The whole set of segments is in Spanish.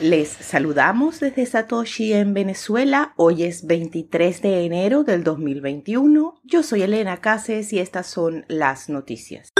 Les saludamos desde Satoshi en Venezuela. Hoy es 23 de enero del 2021. Yo soy Elena Cases y estas son las noticias.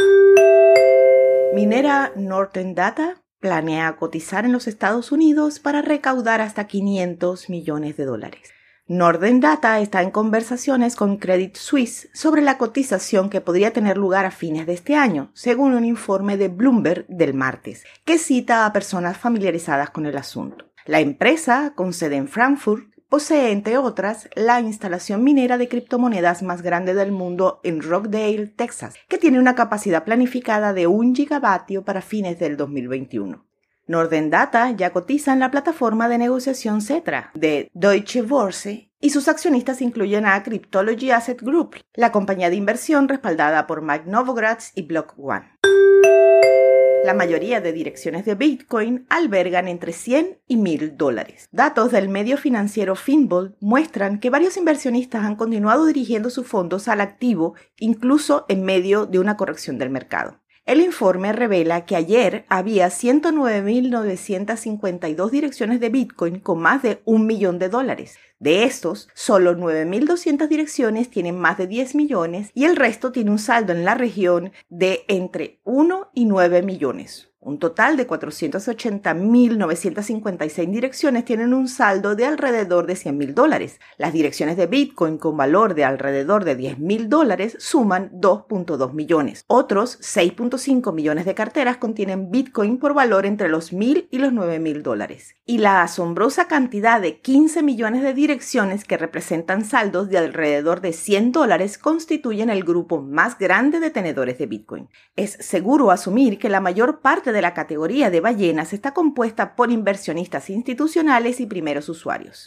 Minera Northern Data planea cotizar en los Estados Unidos para recaudar hasta 500 millones de dólares. Northern Data está en conversaciones con Credit Suisse sobre la cotización que podría tener lugar a fines de este año, según un informe de Bloomberg del martes, que cita a personas familiarizadas con el asunto. La empresa, con sede en Frankfurt, posee, entre otras, la instalación minera de criptomonedas más grande del mundo en Rockdale, Texas, que tiene una capacidad planificada de un gigavatio para fines del 2021. Norden Data ya cotiza en la plataforma de negociación Cetra de Deutsche Börse y sus accionistas incluyen a Cryptology Asset Group, la compañía de inversión respaldada por Mike y Block One. La mayoría de direcciones de Bitcoin albergan entre 100 y 1000 dólares. Datos del medio financiero Finbold muestran que varios inversionistas han continuado dirigiendo sus fondos al activo incluso en medio de una corrección del mercado. El informe revela que ayer había 109.952 direcciones de Bitcoin con más de un millón de dólares. De estos, solo 9.200 direcciones tienen más de 10 millones y el resto tiene un saldo en la región de entre 1 y 9 millones. Un total de 480.956 direcciones tienen un saldo de alrededor de 100.000 dólares. Las direcciones de Bitcoin con valor de alrededor de 10.000 dólares suman 2.2 millones. Otros 6.5 millones de carteras contienen Bitcoin por valor entre los 1.000 y los 9.000 dólares. Y la asombrosa cantidad de 15 millones de direcciones que representan saldos de alrededor de 100 dólares constituyen el grupo más grande de tenedores de Bitcoin. Es seguro asumir que la mayor parte de la categoría de ballenas está compuesta por inversionistas institucionales y primeros usuarios.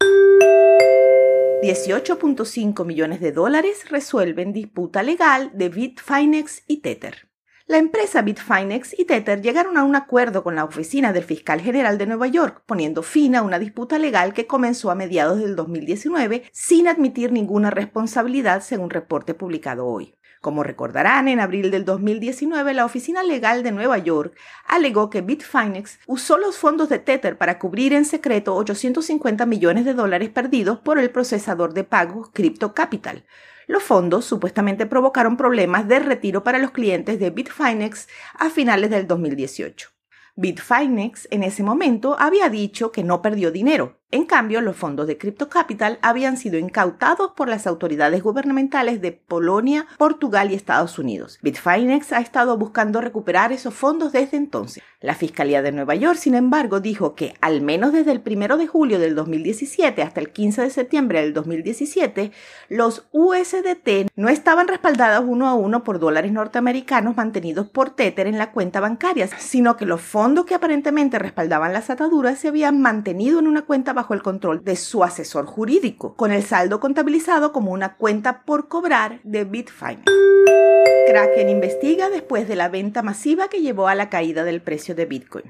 18.5 millones de dólares resuelven disputa legal de Bitfinex y Tether. La empresa Bitfinex y Tether llegaron a un acuerdo con la oficina del fiscal general de Nueva York, poniendo fin a una disputa legal que comenzó a mediados del 2019 sin admitir ninguna responsabilidad según reporte publicado hoy. Como recordarán, en abril del 2019 la Oficina Legal de Nueva York alegó que Bitfinex usó los fondos de Tether para cubrir en secreto 850 millones de dólares perdidos por el procesador de pagos Crypto Capital. Los fondos supuestamente provocaron problemas de retiro para los clientes de Bitfinex a finales del 2018. Bitfinex en ese momento había dicho que no perdió dinero, en cambio, los fondos de Crypto Capital habían sido incautados por las autoridades gubernamentales de Polonia, Portugal y Estados Unidos. Bitfinex ha estado buscando recuperar esos fondos desde entonces. La Fiscalía de Nueva York, sin embargo, dijo que al menos desde el 1 de julio del 2017 hasta el 15 de septiembre del 2017, los USDT no estaban respaldados uno a uno por dólares norteamericanos mantenidos por Tether en la cuenta bancaria, sino que los fondos que aparentemente respaldaban las ataduras se habían mantenido en una cuenta bajo el control de su asesor jurídico, con el saldo contabilizado como una cuenta por cobrar de Bitfinex. Kraken investiga después de la venta masiva que llevó a la caída del precio de Bitcoin.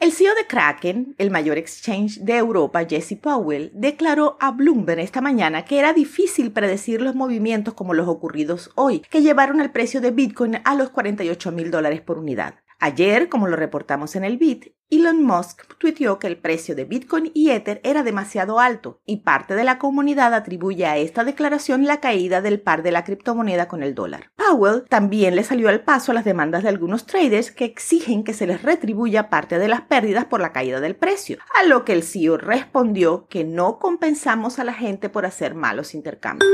El CEO de Kraken, el mayor exchange de Europa, Jesse Powell, declaró a Bloomberg esta mañana que era difícil predecir los movimientos como los ocurridos hoy, que llevaron el precio de Bitcoin a los 48 mil dólares por unidad. Ayer, como lo reportamos en el BIT, Elon Musk tuiteó que el precio de Bitcoin y Ether era demasiado alto y parte de la comunidad atribuye a esta declaración la caída del par de la criptomoneda con el dólar. Powell también le salió al paso a las demandas de algunos traders que exigen que se les retribuya parte de las pérdidas por la caída del precio, a lo que el CEO respondió que no compensamos a la gente por hacer malos intercambios.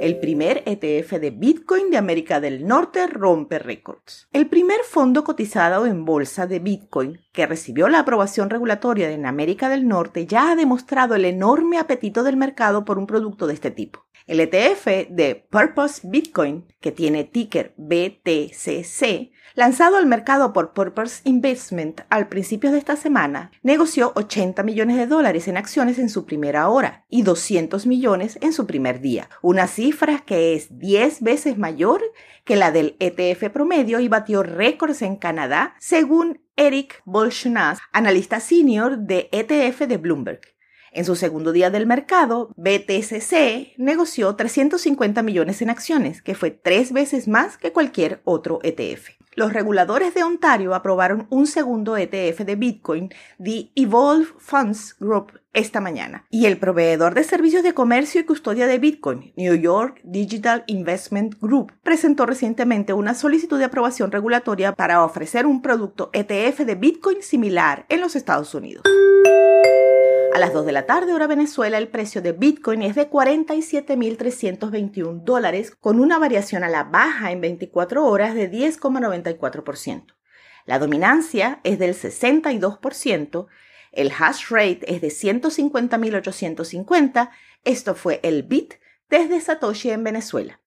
El primer ETF de Bitcoin de América del Norte rompe récords. El primer fondo cotizado en bolsa de Bitcoin que recibió la aprobación regulatoria en América del Norte ya ha demostrado el enorme apetito del mercado por un producto de este tipo. El ETF de Purpose Bitcoin, que tiene ticker BTCC, lanzado al mercado por Purpose Investment al principio de esta semana, negoció 80 millones de dólares en acciones en su primera hora y 200 millones en su primer día, una cifra que es 10 veces mayor que la del ETF promedio y batió récords en Canadá, según Eric Bolshunas, analista senior de ETF de Bloomberg. En su segundo día del mercado, BTCC negoció 350 millones en acciones, que fue tres veces más que cualquier otro ETF. Los reguladores de Ontario aprobaron un segundo ETF de Bitcoin, The Evolve Funds Group, esta mañana. Y el proveedor de servicios de comercio y custodia de Bitcoin, New York Digital Investment Group, presentó recientemente una solicitud de aprobación regulatoria para ofrecer un producto ETF de Bitcoin similar en los Estados Unidos. A las 2 de la tarde, hora Venezuela, el precio de Bitcoin es de 47.321 dólares, con una variación a la baja en 24 horas de 10,94%. La dominancia es del 62%, el hash rate es de 150.850, esto fue el BIT desde Satoshi en Venezuela.